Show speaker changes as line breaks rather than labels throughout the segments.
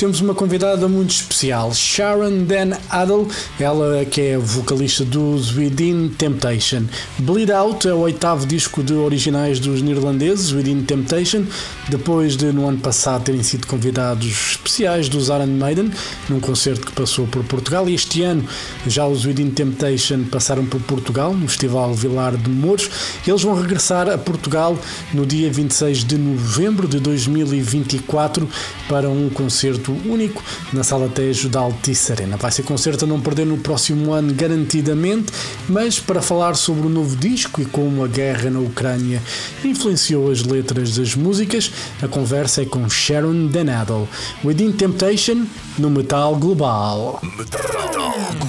temos uma convidada muito especial, Sharon Dan Adel, ela que é vocalista dos Within Temptation. Bleed Out é o oitavo disco de originais dos neerlandeses, Within Temptation, depois de no ano passado terem sido convidados especiais dos Iron Maiden, num concerto que passou por Portugal, e este ano já os Within Temptation passaram por Portugal, no Festival Vilar de Mouros. Eles vão regressar a Portugal no dia 26 de novembro de 2024 para um concerto único na Sala Tejo da Altice Arena. Vai ser concerto a não perder no próximo ano, garantidamente, mas para falar sobre o novo disco e como a guerra na Ucrânia influenciou as letras das músicas, a conversa é com Sharon Denadel, Within Temptation, no Metal Global.
Metal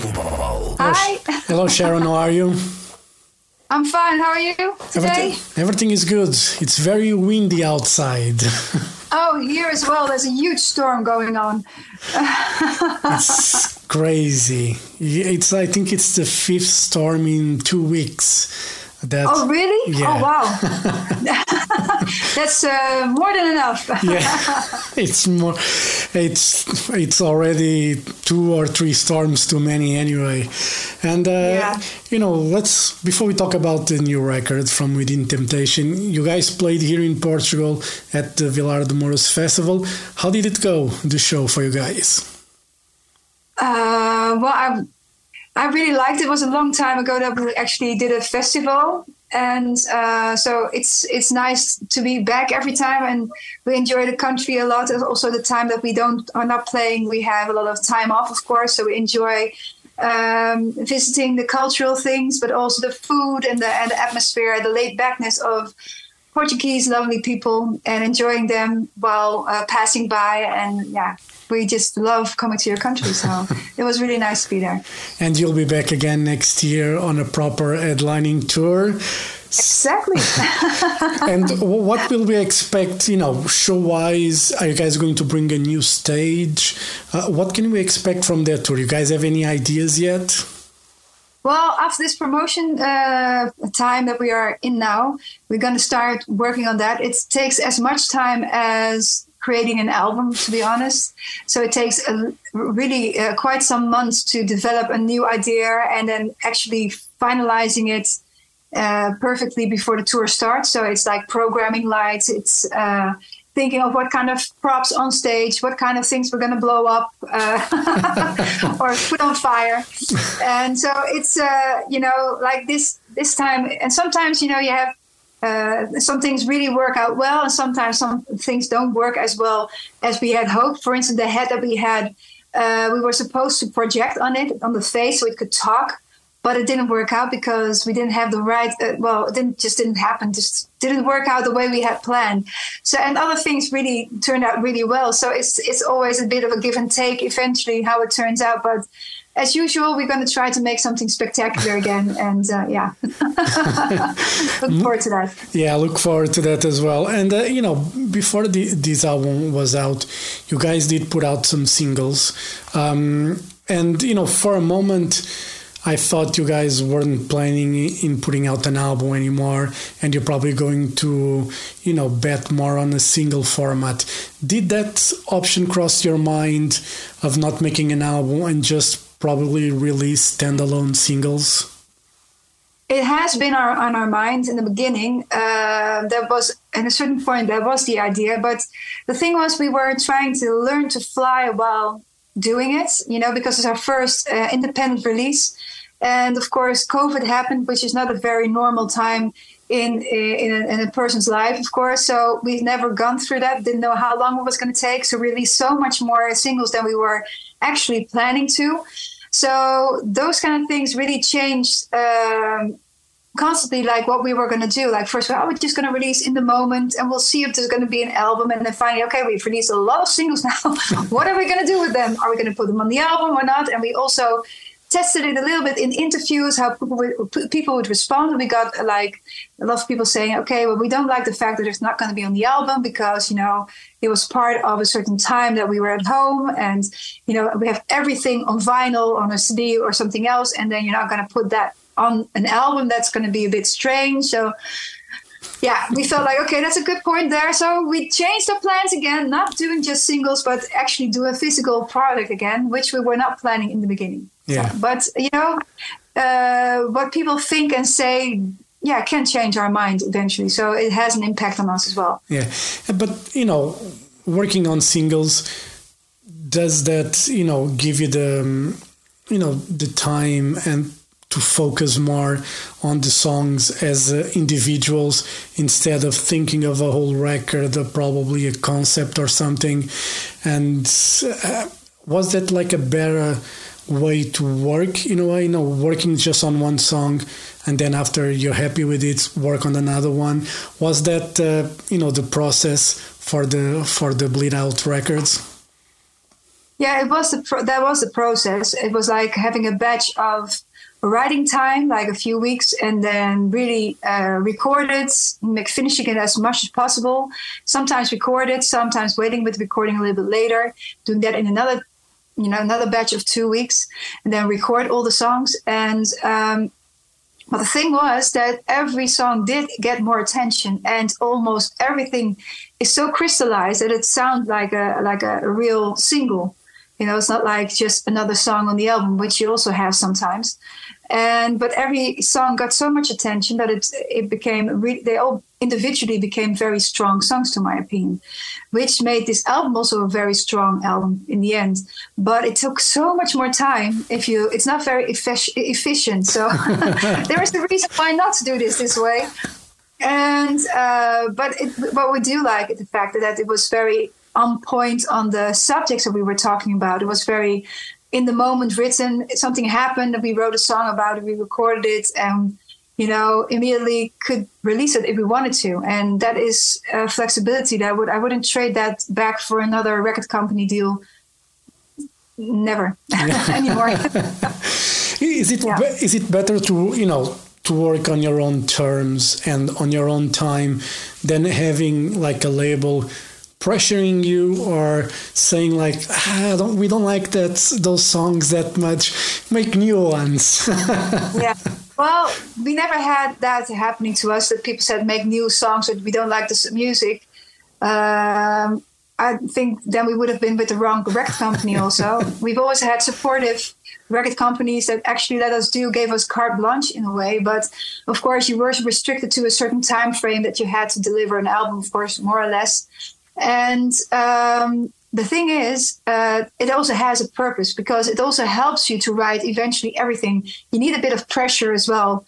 Global.
Hi,
Hello Sharon, how are you?
I'm fine. How are you today?
Everything, everything is good. It's very windy outside.
Oh, here as well. There's a huge storm going on.
it's crazy. It's I think it's the fifth storm in two weeks.
Oh, really?
Yeah.
Oh, wow. That's uh, more than enough.
yeah, it's more. It's it's already two or three storms too many anyway, and uh,
Yeah.
you know let's before we talk about the new record from Within Temptation. You guys played here in Portugal at the Vilar de Mouros Festival. How did it go? The show for you guys?
Uh, well, I, I really liked it. It was a long time ago that we actually did a festival, and uh, so it's it's nice to be back every time, and we enjoy the country a lot. Also, the time that we don't are not playing, we have a lot of time off, of course. So we enjoy um, visiting the cultural things, but also the food and the and the atmosphere, the laid backness of Portuguese lovely people, and enjoying them while uh, passing by. And yeah, we just love coming to your country. So it was really nice to be there.
And you'll be back again next year on a proper headlining tour.
Exactly.
and what will we expect, you know, show wise? Are you guys going to bring a new stage? Uh, what can we expect from that tour? You guys have any ideas yet?
Well, after this promotion uh, time that we are in now, we're going to start working on that. It takes as much time as creating an album, to be honest. So it takes a, really uh, quite some months to develop a new idea and then actually finalizing it uh, perfectly before the tour starts. So it's like programming lights. It's uh, thinking of what kind of props on stage, what kind of things we're going to blow up uh, or put on fire. And so it's uh, you know like this this time. And sometimes you know you have uh, some things really work out well, and sometimes some things don't work as well as we had hoped. For instance, the head that we had, uh, we were supposed to project on it on the face so it could talk, but it didn't work out because we didn't have the right. Uh, well, it didn't just didn't happen. Just didn't work out the way we had planned. So, and other things really turned out really well. So it's it's always a bit of a give and take. Eventually, how it turns out, but as usual, we're going to try to make something spectacular again. And uh, yeah, look forward to that.
Yeah, look forward to that as well. And, uh, you know, before the, this album was out, you guys did put out some singles. Um, and, you know, for a moment, I thought you guys weren't planning in putting out an album anymore, and you're probably going to, you know, bet more on a single format. Did that option cross your mind of not making an album and just probably release standalone singles?
It has been our, on our minds in the beginning. Uh, that was at a certain point that was the idea, but the thing was we were trying to learn to fly while doing it. You know, because it's our first uh, independent release, and of course COVID happened, which is not a very normal time in in a, in a person's life, of course. So we've never gone through that. Didn't know how long it was going to take. So release so much more singles than we were actually planning to. So those kind of things really changed um, constantly, like what we were going to do. Like first, of well, we're just going to release in the moment, and we'll see if there's going to be an album. And then finally, okay, we've released a lot of singles now. what are we going to do with them? Are we going to put them on the album or not? And we also tested it a little bit in interviews how people would, people would respond. We got like a lot of people saying, "Okay, well, we don't like the fact that it's not going to be on the album because you know it was part of a certain time that we were at home, and you know we have everything on vinyl, on a CD, or something else, and then you're not going to put that on an album. That's going to be a bit strange." So yeah, we felt like, okay, that's a good point there. So we changed our plans again, not doing just singles, but actually do a physical product again, which we were not planning in the beginning.
Yeah.
But, you know, uh, what people think and say, yeah, can change our mind eventually. So it has an impact on us as well.
Yeah. But, you know, working on singles, does that, you know, give you the, um, you know, the time and to focus more on the songs as uh, individuals instead of thinking of a whole record or probably a concept or something and uh, was that like a better way to work in a way you know working just on one song and then after you're happy with it work on another one. Was that uh, you know the process for the for the bleed out records?
Yeah it was the pro- that was the process. It was like having a batch of writing time, like a few weeks, and then really uh, record it, make, finishing it as much as possible. Sometimes record it, sometimes waiting with recording a little bit later, doing that in another, you know, another batch of two weeks, and then record all the songs. And um, but the thing was that every song did get more attention, and almost everything is so crystallized that it sounds like a like a, real single. You know, it's not like just another song on the album, which you also have sometimes and but every song got so much attention that it it became re- they all individually became very strong songs to my opinion which made this album also a very strong album in the end. But it took so much more time if you it's not very effic- efficient. So there is a reason why not to do this this way. And uh, but it, what we do like the fact that it was very on point on the subjects that we were talking about. It was very in the moment written. Something happened, and we wrote a song about it. We recorded it, and you know, immediately could release it if we wanted to. And that is flexibility that I would I wouldn't trade that back for another record company deal. Never anymore.
is it yeah. is it better to you know to work on your own terms and on your own time than having like a label pressuring you or saying like ah, don't, we don't like that those songs that much. Make new ones.
Yeah. Well we never had that happening to us that people said make new songs that we don't like this music. Um, i think then we would have been with the wrong record company also. We've always had supportive record companies that actually let us do gave us carte blanche in a way but of course you were restricted to a certain time frame that you had to deliver an album of course more or less and um, the thing is, uh, it also has a purpose because it also helps you to write eventually everything. You need a bit of pressure as well.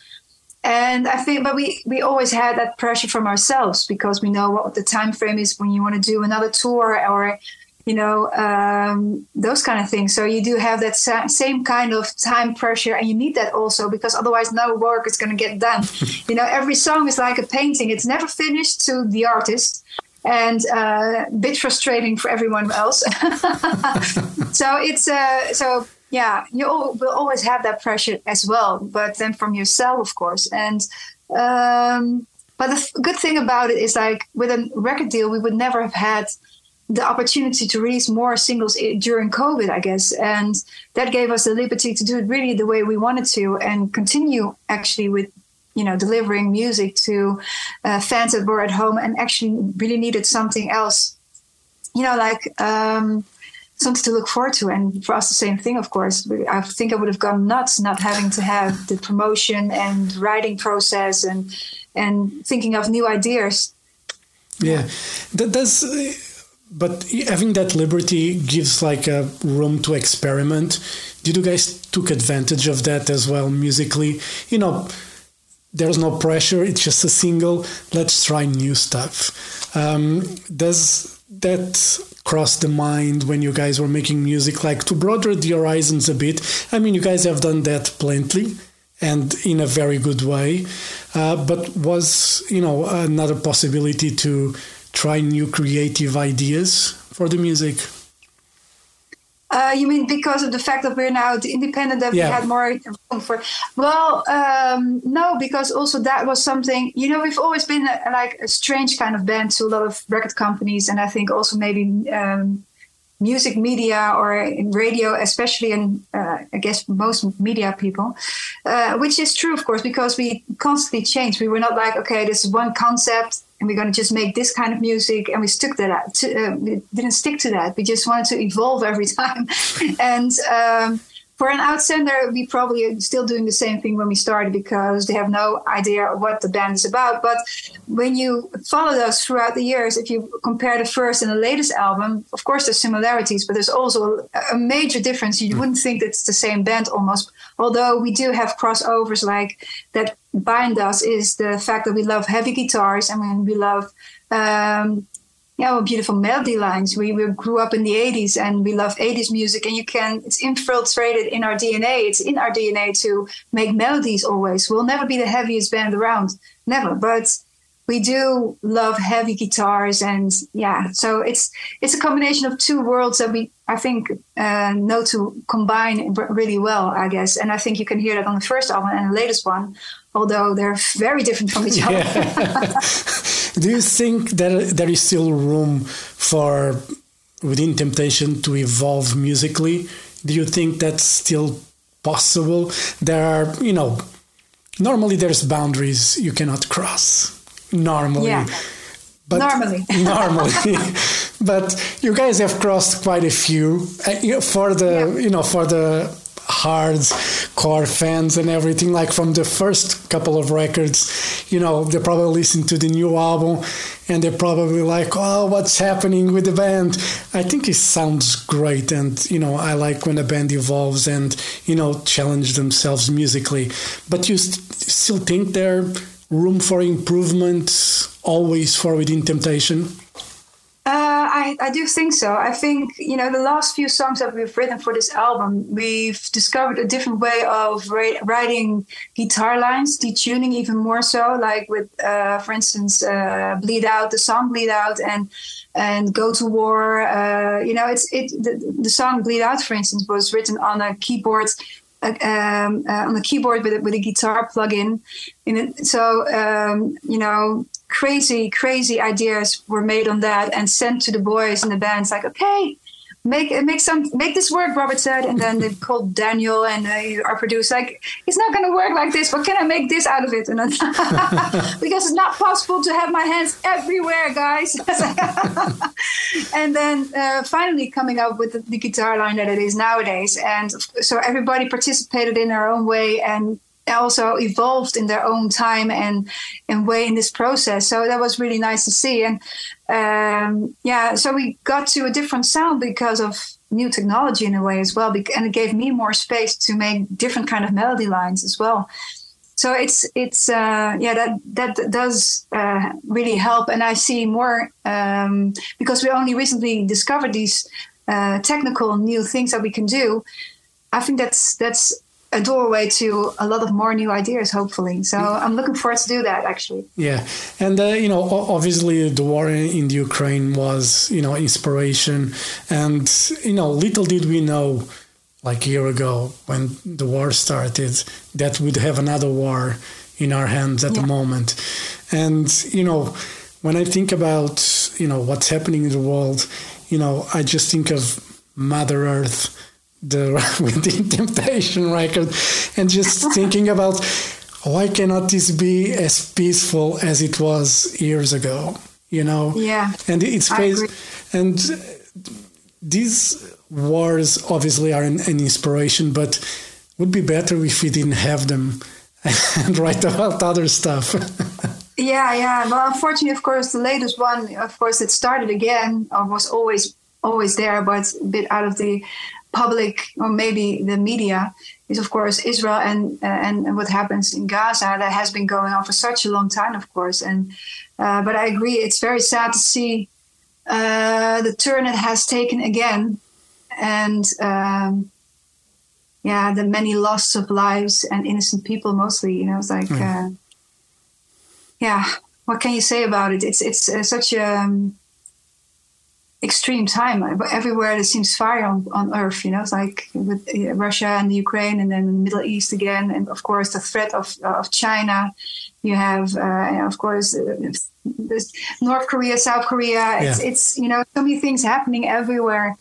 And I think, but we, we always had that pressure from ourselves because we know what the time frame is when you want to do another tour or, you know, um, those kind of things. So you do have that sa- same kind of time pressure, and you need that also because otherwise, no work is going to get done. you know, every song is like a painting; it's never finished to the artist and uh, a bit frustrating for everyone else. so it's uh, so yeah, you will always have that pressure as well, but then from yourself, of course. And um, but the good thing about it is like with a record deal, we would never have had the opportunity to release more singles during COVID, I guess. And that gave us the liberty to do it really the way we wanted to and continue actually with you know delivering music to uh, fans that were at home and actually really needed something else. You know like um, something to look forward to. And for us the same thing of course. I think i would have gone nuts not having to have the promotion and writing process and and thinking of new ideas.
Yeah. That does but having that liberty gives like a room to experiment. Did you guys took advantage of that as well musically? You know there's no pressure it's just a single let's try new stuff. Um, does that cross the mind when you guys were making music like to broaden the horizons a bit? I mean you guys have done that plenty and in a very good way uh, but was you know another possibility to try new creative ideas for the music
Uh, you mean because of the fact that we're now independent that
Yeah.
we had more room for? Well, um, no, because also that was something. You know, we've always been a, like a strange kind of band to a lot of record companies, and I think also maybe um, music media or in radio, especially, and uh, I guess most media people, uh, which is true, of course, because we constantly change. We were not like, okay, this is one concept and we're going to just make this kind of music, and we stuck to that. To, uh, we didn't stick to that. We just wanted to evolve every time. and um, for an outsider, we probably are still doing the same thing when we started because they have no idea what the band is about. But when you follow us throughout the years, if you compare the first and the latest album, of course there's similarities, but there's also a, major difference. You wouldn't think it's the same band almost, although we do have crossovers like that bind us is the fact that we love heavy guitars and we love um, yeah, well, beautiful melody lines. We, we grew up in the 80s and we love 80s music, and you can, it's infiltrated in our DNA. It's in our DNA to make melodies always. We'll never be the heaviest band around, never. But we do love heavy guitars, and yeah, so it's it's a combination of two worlds that we, I think, uh, know to combine really well, I guess. And I think you can hear that on the first album and the latest one, although they're very different from each other.
Do you think that there is still room for Within Temptation to evolve musically? Do you think that's still possible? There are, you know, normally there's boundaries you cannot cross. Normally.
Yeah.
But
Normally.
normally, but you guys have crossed quite a few uh, for the
Yeah.
you know for the hard core fans and everything. Like from the first couple of records, you know they probably listen to the new album and they're probably like, "Oh, what's happening with the band?" I think it sounds great, and you know I like when a band evolves and you know challenge themselves musically. But you st- still think there room for improvement always for within temptation
Uh, I, I do think so. I think, you know, the last few songs that we've written for this album, we've discovered a different way of ra- writing guitar lines, detuning even more so, like with, uh, for instance, uh, Bleed Out, the song Bleed Out, and and Go to War. Uh, you know, it's it the, the song Bleed Out, for instance, was written on a keyboard um, uh, on the keyboard with a, with a guitar plug-in. In it. So um, you know, crazy, crazy ideas were made on that and sent to the boys in the band. It's like, okay, make make some make this work. Robert said, and then they called Daniel and uh, our producer. Like, it's not going to work like this. But can I make this out of it? And then, because it's not possible to have my hands everywhere, guys. and then uh, finally coming up with the, the guitar line that it is nowadays. And so everybody participated in their own way and also evolved in their own time and and way in this process. So that was really nice to see. And um, yeah, so we got to a different sound because of new technology in a way as well, and it gave me more space to make different kind of melody lines as well. So it's it's uh, yeah that that does uh, really help, and I see more um, because we only recently discovered these uh, technical new things that we can do. I think that's that's a doorway to a lot of more new ideas, hopefully. So I'm looking forward to do that actually.
Yeah, and uh, you know, obviously, the war in in the Ukraine was you know inspiration, and you know, little did we know, like a year ago when the war started, that we'd have another war in our hands at the moment, and you know, when I think about you know what's happening in the world, you know, I just think of Mother Earth. The Within Temptation record, and just thinking about why cannot this be as peaceful as it was years ago you know?
Yeah,
and it's based and these wars obviously are an, an inspiration but would be better if we didn't have them and write about other stuff.
Yeah, yeah. Well, unfortunately, of course, the latest one, of course, it started again, or was always always there, but a bit out of the public or maybe the media. Is of course Israel and uh, and what happens in Gaza that has been going on for such a long time, of course. And uh, but I agree, it's very sad to see uh, the turn it has taken again, and um, yeah, the many loss of lives and innocent people, mostly. You know, it's like. Uh, yeah what can you say about it it's it's uh, such a um, extreme time. Everywhere there seems fire on, on earth, you know, it's like with uh, Russia and the Ukraine and then the Middle East again. And of course, the threat of, of China. You have, uh, of course, uh, North Korea, South Korea. It's, yeah. it's, you know, so many things happening everywhere.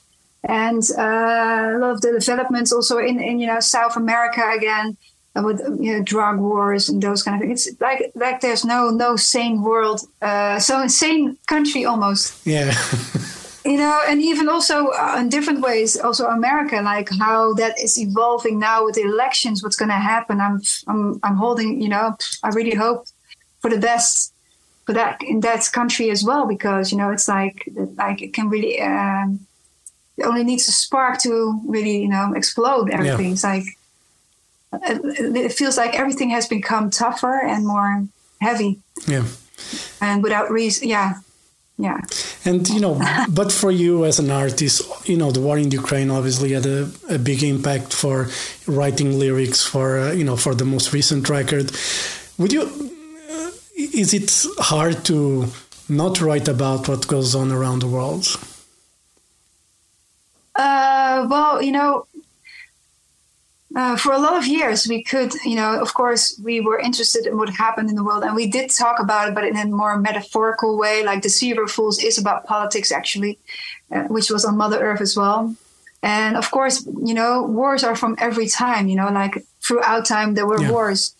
And uh, a lot of the developments also in, in, you know, South America again with you know, drug wars and those kind of things. It's like like there's no no sane world, uh, so insane country almost.
Yeah.
you know, and even also uh, in different ways, also America, like how that is evolving now with the elections. What's going to happen? I'm I'm I'm holding. You know, I really hope for the best for that in that country as well because you know it's like like it can really. Um, it only needs a spark to really, you know, explode everything. Yeah. It's like it feels like everything has become tougher and more heavy.
Yeah.
And without reason, yeah. Yeah.
And, you know, but for you as an artist, you know, the war in Ukraine obviously had a, a big impact for writing lyrics for, uh, you know, for the most recent record. Would you, uh, is it hard to not write about what goes on around the world?
Uh, well, you know, uh, for a lot of years, we could, you know, of course, we were interested in what happened in the world, and we did talk about it, but in a more metaphorical way. Like Deceiver of Fools is about politics, actually, uh, which was on Mother Earth as well. And of course, you know, wars are from every time. You know, like throughout time there were yeah. wars,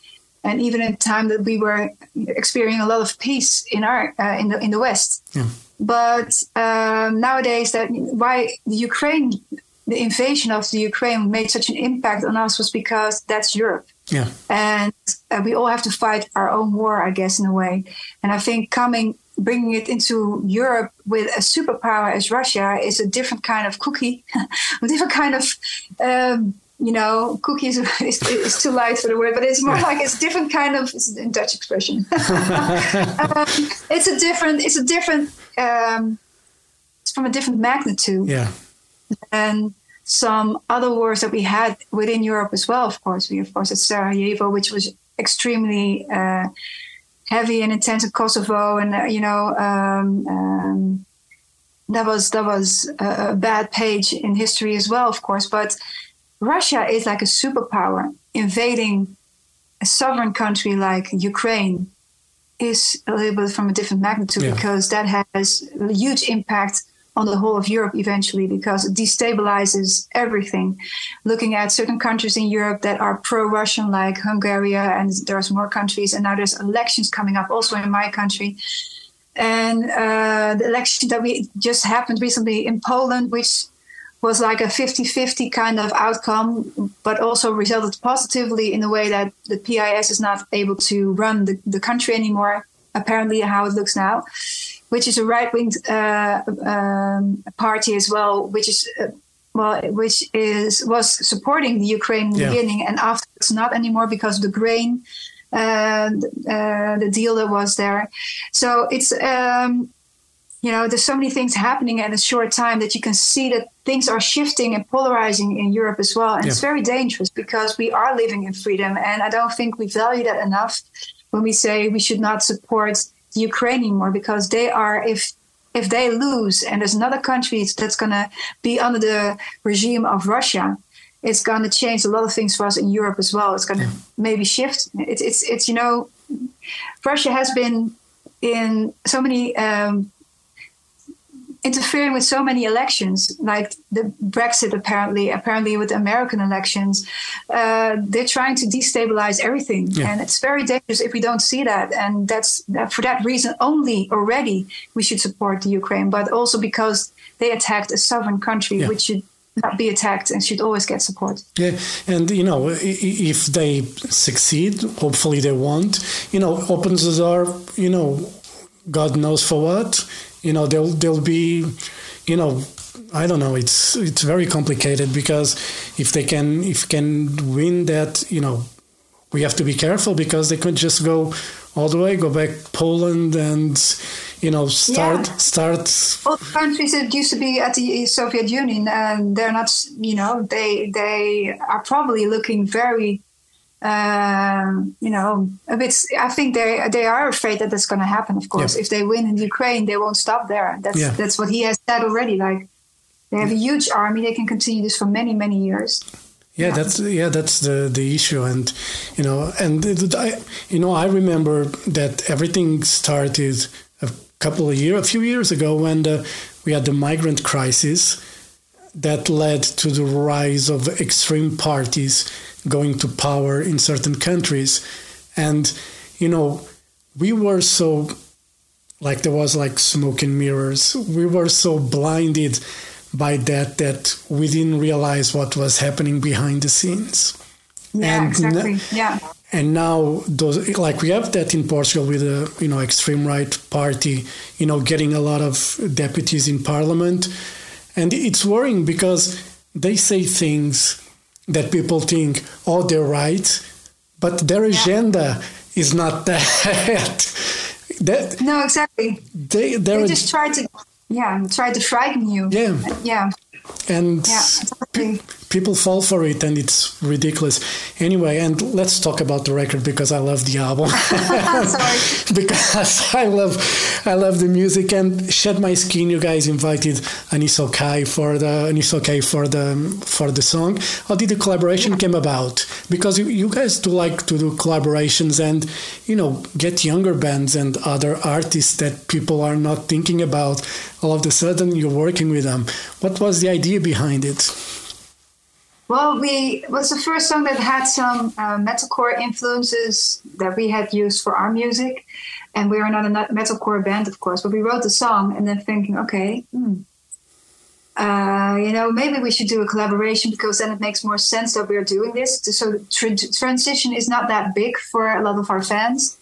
and even in time that we were experiencing a lot of peace in our uh, in the in the West.
Yeah.
But um, nowadays, that why the Ukraine the invasion of the Ukraine made such an impact on us was because that's Europe.
Yeah.
And uh, we all have to fight our own war, I guess, in a way. And I think coming, bringing it into Europe with a superpower as Russia is a different kind of cookie, a different kind of, um, you know, cookie is, is, is, too light for the word, but it's more like it's a different kind of it's a Dutch expression. um, it's a different, it's a different, um, it's from a different magnitude.
Yeah
and some other wars that we had within Europe as well. Of course, we of course had Sarajevo, which was extremely uh, heavy and intense in Kosovo, and uh, you know um, um, that was that was a, a, bad page in history as well, of course. But Russia is like a superpower invading a sovereign country like Ukraine is a little bit from a different magnitude yeah. because that has a huge impact on the whole of Europe eventually because it destabilizes everything. Looking at certain countries in Europe that are pro-Russian, like Hungary, and there's more countries, and now there's elections coming up also in my country. And uh, the election that we just happened recently in Poland, which was like a 50-50 kind of outcome, but also resulted positively in the way that the PIS is not able to run the, the country anymore, apparently how it looks now which is a right wing uh, um, party as well, which is. Uh, well, which is was supporting the Ukraine in the yeah. beginning, and afterwards not anymore because of the grain, uh, uh, the deal that was there. So it's um, you know there's so many things happening in a short time that you can see that things are shifting and polarizing in Europe as well, and yeah. it's very dangerous because we are living in freedom, and I don't think we value that enough when we say we should not support Ukraine anymore because they are if if they lose and there's another country that's going to be under the regime of Russia, it's going to change a lot of things for us in Europe as well. It's going to maybe shift. It's it's it's you know, Russia has been in so many um, interfering with so many elections, like the Brexit, apparently, apparently with American elections, uh, they're trying to destabilize everything, yeah. and it's very dangerous if we don't see that. And that's for that reason only. Already, we should support the Ukraine, but also because they attacked a sovereign country, yeah. which should not be attacked and should always get support.
Yeah, and you know, if they succeed, hopefully they won't. You know, opens the door. You know, God knows for what you know they'll they'll be you know I don't know it's it's very complicated because if they can if can win that you know we have to be careful because they could just go all the way go back Poland and you know start yeah. start
all countries that used to be at the Soviet Union and they're not you know they they are probably looking very um, you know, a bit. I think they they are afraid that that's going to happen. Of course,
Yeah.
if they win in Ukraine, they won't stop there. That's
Yeah.
that's what he has said already. Like they have a huge army; they can continue this for many many years.
Yeah,
Yeah.
that's yeah, that's the the issue, and you know, and it- I, you know, I remember that everything started a couple of years, a few years ago, when the, we had the migrant crisis that led to the rise of extreme parties going to power in certain countries, and you know, we were so like there was like smoke and mirrors. We were so blinded by that that we didn't realize what was happening behind the scenes.
Yeah,
And
exactly. yeah,
And now those like we have that in Portugal with the you know extreme right party, you know, getting a lot of deputies in parliament. And it's worrying because they say things that people think, oh, they're right, but their agenda is not that. that
no, exactly.
they
They just try to, yeah, try to frighten you.
Yeah.
yeah,
and
yeah. Exactly.
People fall for it and it's ridiculous. Anyway and let's talk about the record because i love the album.
Sorry.
because i love i love the music and shed my skin you guys invited Annisokay for the Annisokay for the for the song. How did the collaboration came about? Because you, you guys do like to do collaborations and you know get younger bands and other artists that people are not thinking about. All of a sudden you're working with them. What was the idea behind it
Well, we was the first song that had some uh, metalcore influences that we had used for our music, and we are not a metalcore band, of course. But we wrote the song and then thinking, okay, hmm, uh, you know, maybe we should do a collaboration because then it makes more sense that we're doing this. So transition is not that big for a lot of our fans.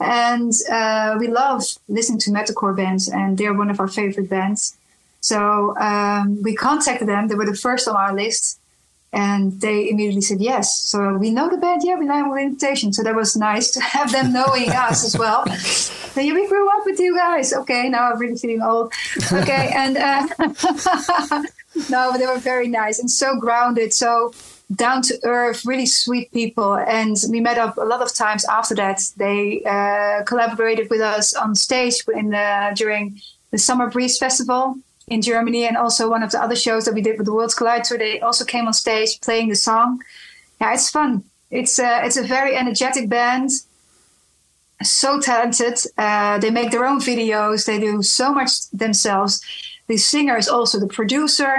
And uh, we love listening to metalcore bands, and they're one of our favorite bands. So um, we contacted them. They were the first on our list, and they immediately said yes. So we know the band, yeah, we know the invitation. So that was nice to have them knowing us as well. So yeah, we grew up with you guys. Okay, now I'm really feeling old. Okay, and uh, no, but they were very nice and so grounded, so down to earth, really sweet people. And we met up a lot of times after that. They uh, collaborated with us on stage in the, during the Summer Breeze Festival in Germany, and also one of the other shows that we did with the Worlds Collide Tour. They also came on stage playing the song. Yeah, it's fun. It's a, it's a very energetic band. So talented. Uh, they make their own videos. They do so much themselves. The singer is also the producer.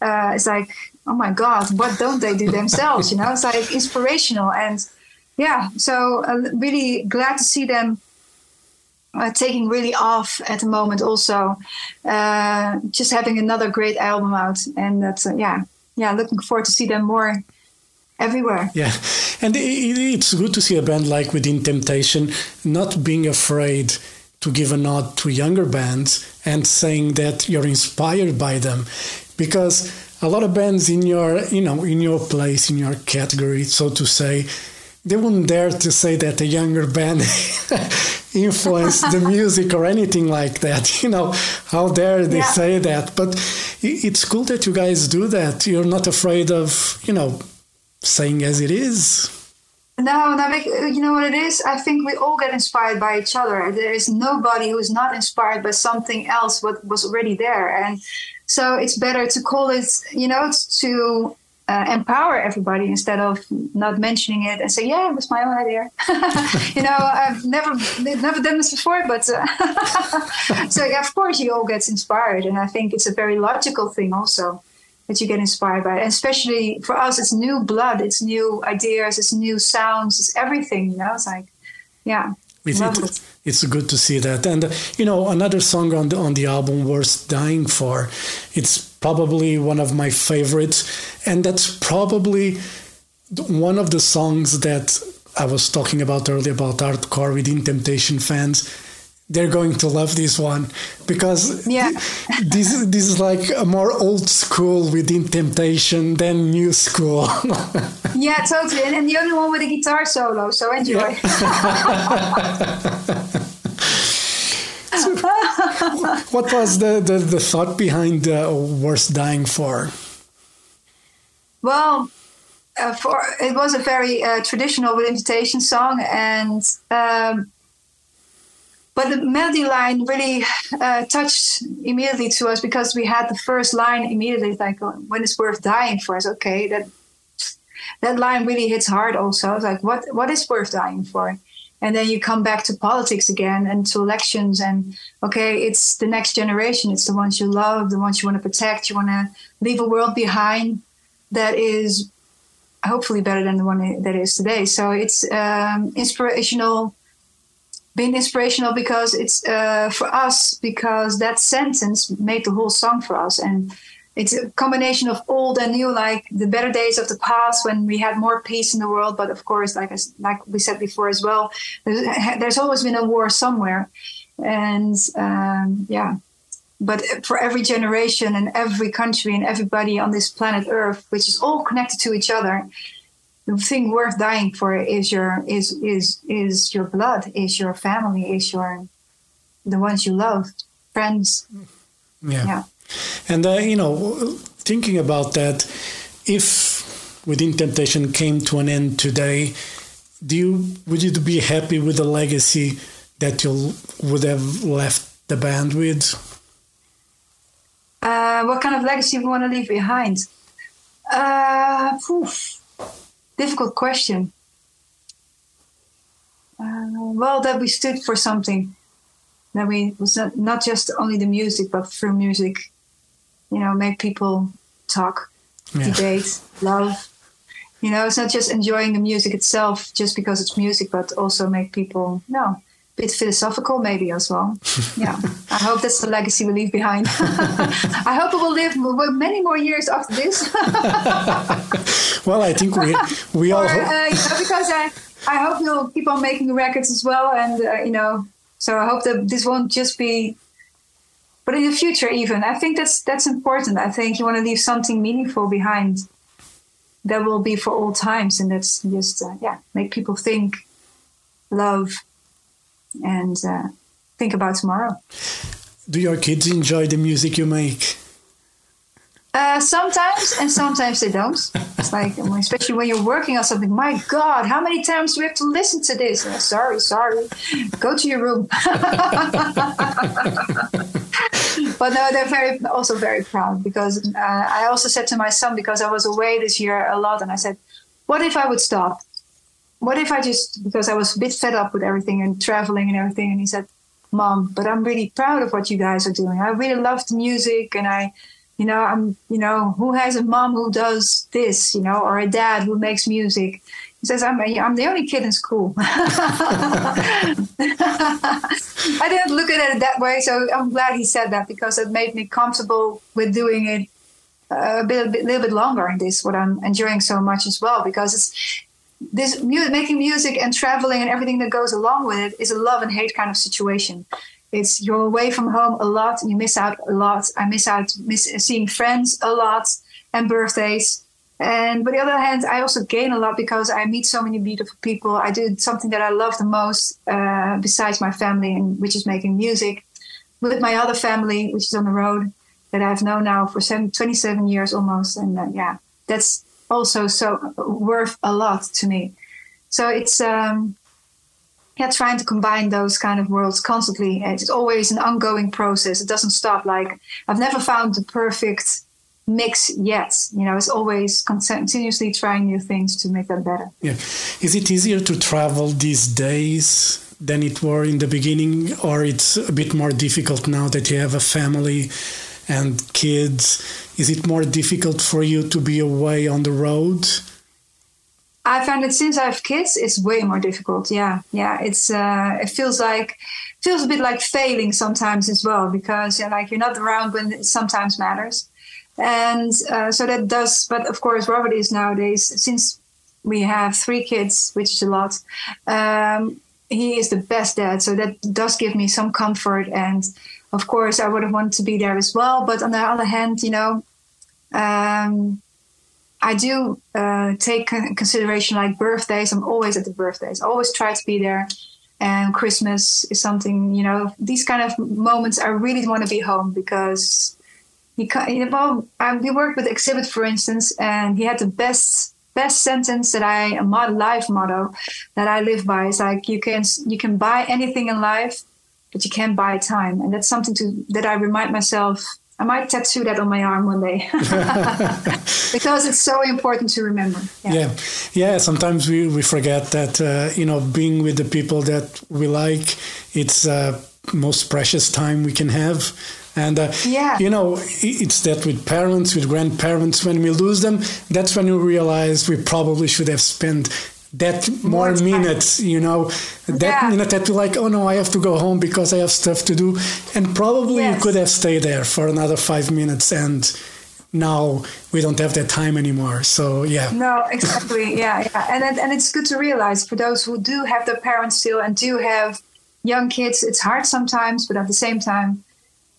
Uh, it's like, oh my God, what don't they do themselves? You know, it's like inspirational. And yeah, so uh, really glad to see them uh, taking really off at the moment also uh, just having another great album out. And that's uh, yeah yeah looking forward to see them more everywhere.
Yeah, and it's good to see a band like Within Temptation not being afraid to give a nod to younger bands and saying that you're inspired by them, because a lot of bands in your you know in your place in your category, so to say, they wouldn't dare to say that a younger band influenced the music or anything like that. You know, how dare they
Yeah.
say that? But it's cool that you guys do that. You're not afraid of you know saying as it is.
no no you know what it is i think we all get inspired by each other there is nobody who is not inspired by something else what was already there and so it's better to call it you know to uh, empower everybody instead of not mentioning it and say, "Yeah, it was my own idea." you know, I've never never done this before, but uh, so yeah, of course you all get inspired, and I think it's a very logical thing also that you get inspired by. And especially for us, it's new blood, it's new ideas, it's new sounds, it's everything. You know, it's like, yeah,
It- it-
it.
it's good to see that. And uh, you know, another song on the on the album "Worth Dying For," it's probably one of my favorites, and that's probably one of the songs that I was talking about earlier about hardcore within Temptation fans. They're going to love this one because
Yeah.
this this is like a more old school within Temptation than new school.
Yeah, totally. And, and the only one with a guitar solo, so enjoy.
what was the, the, the thought behind uh, "Worth Dying For"?
Well, uh, for it was a very uh, traditional invitation song, and um, but the melody line really uh, touched immediately to us because we had the first line immediately, like when it's worth dying for us. Okay, that that line really hits hard. Also, I was like, what what is worth dying for? And then you come back to politics again and to elections, and okay, it's the next generation. It's the ones you love, the ones you want to protect. You want to leave a world behind that is hopefully better than the one that is today. So it's um, inspirational, being inspirational because it's uh, for us because that sentence made the whole song for us, and it's a combination of old and new, like the better days of the past when we had more peace in the world. But of course, like I, like we said before as well, there's, there's always been a war somewhere, and um, yeah, but for every generation and every country and everybody on this planet Earth, which is all connected to each other, the thing worth dying for is your is is is your blood, is your family, is your the ones you love, friends.
Yeah. yeah. And uh, you know, thinking about that, if Within Temptation came to an end today, do you would you be happy with the legacy that you would have left the band with?
Uh, what kind of legacy do we want to leave behind? Uh, difficult question. Uh, well, that we stood for something. That we was not, not just only the music, but through music, you know, make people talk, yeah. debate, love. You know, it's not just enjoying the music itself just because it's music, but also make people you know a bit philosophical maybe as well. Yeah, I hope that's the legacy we leave behind. I hope it will live many more years after this.
well, I think we we all hope.
Uh, you know, because I I hope you'll keep on making records as well, and uh, you know, so I hope that this won't just be. But in the future, even I think that's that's important. I think you want to leave something meaningful behind that will be for all times, and that's just uh, yeah, make people think, love, and uh, think about tomorrow.
Do your kids enjoy the music you make?
Uh, sometimes, and sometimes they don't. It's like, especially when you're working on something. My God, how many times do we have to listen to this? Oh, sorry, sorry. Go to your room. but no, they're very also very proud because uh, I also said to my son because I was away this year a lot, and I said, "What if I would stop? what if I just, because I was a bit fed up with everything and traveling and everything. And he said, Mom, but I'm really proud of what you guys are doing. I really love the music and I, you know, I'm, you know, who has a mom who does this, you know, or a dad who makes music? He says, I'm, I'm the only kid in school. I didn't look at it that way. So I'm glad he said that because it made me comfortable with doing it uh, a bit, a bit, little bit longer in this, what I'm enjoying so much as well, because it's, this mu- making music and traveling and everything that goes along with it is a love and hate kind of situation. It's you're away from home a lot, you miss out a lot. I miss out miss seeing friends a lot and birthdays. And but the other hand, I also gain a lot because I meet so many beautiful people. I do something that I love the most uh, besides my family, and which is making music with my other family, which is on the road that I've known now for seven, 27 years almost. And uh, yeah, that's also so worth a lot to me. So it's um, yeah, trying to combine those kind of worlds constantly. It's always an ongoing process. It doesn't stop. Like I've never found the perfect mix yet. You know, it's always continuously trying new things to make that better.
Yeah, is it easier to travel these days? Than it were in the beginning, or it's a bit more difficult now that you have a family and kids? Is it more difficult for you to be away on the road?
I find that since I have kids, it's way more difficult. Yeah, yeah. It's uh, it feels like feels a bit like failing sometimes as well because you know, like you're not around when it sometimes matters, and uh, so that does. But of course, Robert is nowadays since we have three kids, which is a lot. Um, he is the best dad, so that does give me some comfort and of course, I would have wanted to be there as well. But on the other hand, you know, um, I do uh, take consideration like birthdays. I'm always at the birthdays. I always try to be there. And Christmas is something, you know, these kind of moments I really want to be home because he, well, I, we worked with Xzibit, for instance, and he had the best best sentence that I a mod life motto that I live by is like you can you can buy anything in life, but you can't buy time, and that's something to that I remind myself. I might tattoo that on my arm one day because it's so important to remember.
Yeah, yeah. yeah sometimes we, we forget that uh, you know being with the people that we like, it's uh, most precious time we can have and uh, yeah. you know, it's that with parents, with grandparents, when we lose them, that's when we realize we probably should have spent that more, more minutes, you know, that yeah. minute that you're like, oh no, I have to go home because I have stuff to do. And probably yes. you could have stayed there for another five minutes and now we don't have that time anymore. So yeah.
No, exactly. yeah, yeah. And it, and it's good to realize for those who do have their parents still and do have young kids, it's hard sometimes, but at the same time,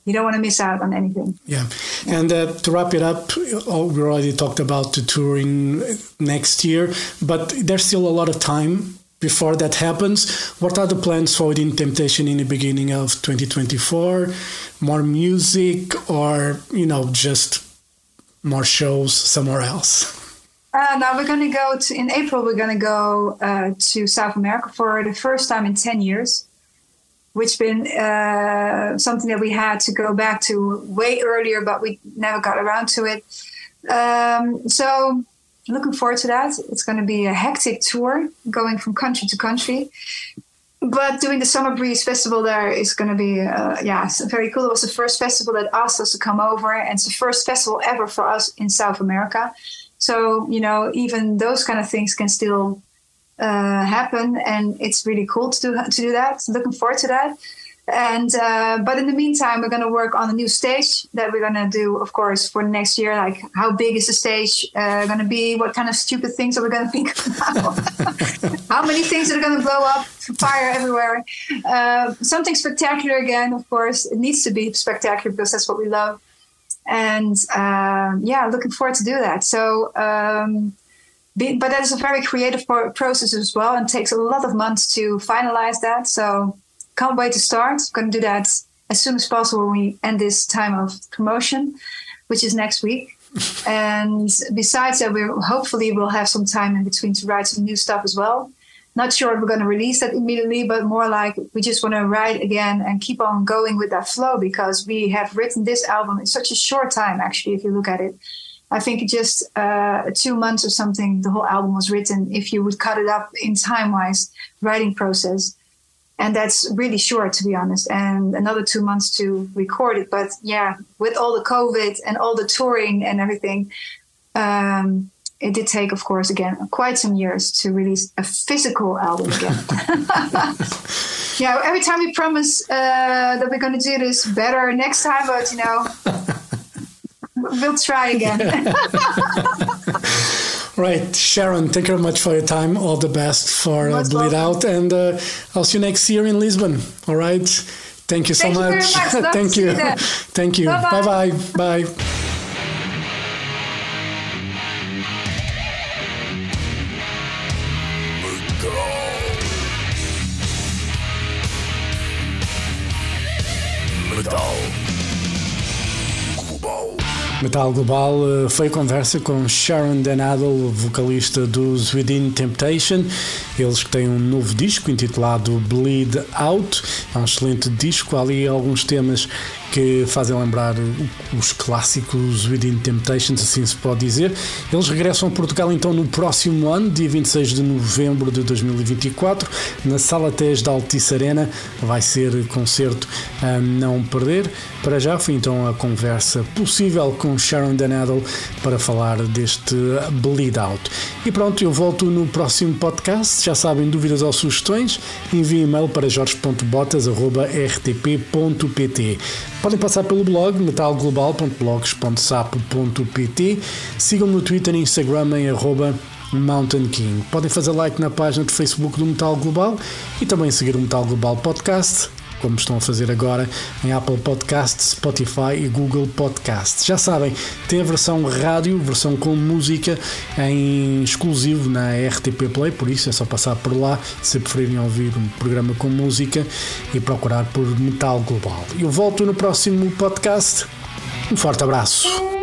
you don't want to miss out on anything.
Yeah, and uh, to wrap it up, oh, we already talked about the touring next year, but there's still a lot of time before that happens. What are the plans for Within Temptation in the beginning of 2024? More music, or you know, just more shows somewhere else?
Uh, now we're going to go to in April. We're going to go uh, to South America for the first time in ten years which been uh, something that we had to go back to way earlier, but we never got around to it. Um, so looking forward to that. It's going to be a hectic tour, going from country to country. But doing the Summer Breeze Festival there is going to be, uh, yeah, very cool. It was the first festival that asked us to come over, and it's the first festival ever for us in South America. So, you know, even those kind of things can still uh, happen, and it's really cool to do to do that. Looking forward to that. And uh, but in the meantime, we're going to work on a new stage that we're going to do, of course, for next year. Like, how big is the stage uh, going to be? What kind of stupid things are we going to think about? how many things are going to blow up? Fire everywhere. Uh, something spectacular again, of course. It needs to be spectacular because that's what we love. And uh, yeah, looking forward to do that. So. Um, but that is a very creative process as well and takes a lot of months to finalize that. So can't wait to start. I'm going to do that as soon as possible when we end this time of promotion, which is next week. and besides that, we hopefully will have some time in between to write some new stuff as well. Not sure if we're going to release that immediately, but more like we just want to write again and keep on going with that flow because we have written this album in such a short time, actually, if you look at it. I think just uh, two months or something, the whole album was written. If you would cut it up in time wise, writing process, and that's really short to be honest. And another two months to record it. But yeah, with all the COVID and all the touring and everything, um, it did take, of course, again quite some years to release a physical album again. yeah, every time we promise uh, that we're going to do this better next time, but you know we'll try again.
right, Sharon, thank you very much for your time. All the best for uh, Bleed. Out, and uh, I'll see you next year in Lisbon. All right. Thank you so
thank
much.
You much.
thank you. thank you. Bye bye. Bye. Metal Global eh, foi conversa com Sharon Denadel, vocalista dos Within Temptation. Eles que têm um novo disco intitulado Bleed Out. É um excelente disco. Ali alguns temas que fazem lembrar os clássicos Within Temptations, assim se pode dizer. Eles regressam a Portugal então no próximo ano, dia 26 de novembro de 2024, na Sala TES da Altice Arena. Vai ser concerto a não perder. Para já foi então a conversa possível com Sharon Danadel para falar deste Bleed Out. E pronto, eu volto no próximo podcast. Já sabem, dúvidas ou sugestões? Envie e-mail para jorge.botas.rtp.pt. Podem passar pelo blog metalglobal.blogs.sapo.pt. Sigam-me no Twitter e Instagram em arroba Mountain King. Podem fazer like na página do Facebook do Metal Global e também seguir o Metal Global Podcast como estão a fazer agora em Apple Podcasts, Spotify e Google Podcasts. Já sabem, tem a versão rádio, versão com música em exclusivo na RTP Play, por isso é só passar por lá se preferirem ouvir um programa com música e procurar por Metal Global. Eu volto no próximo podcast. Um forte abraço.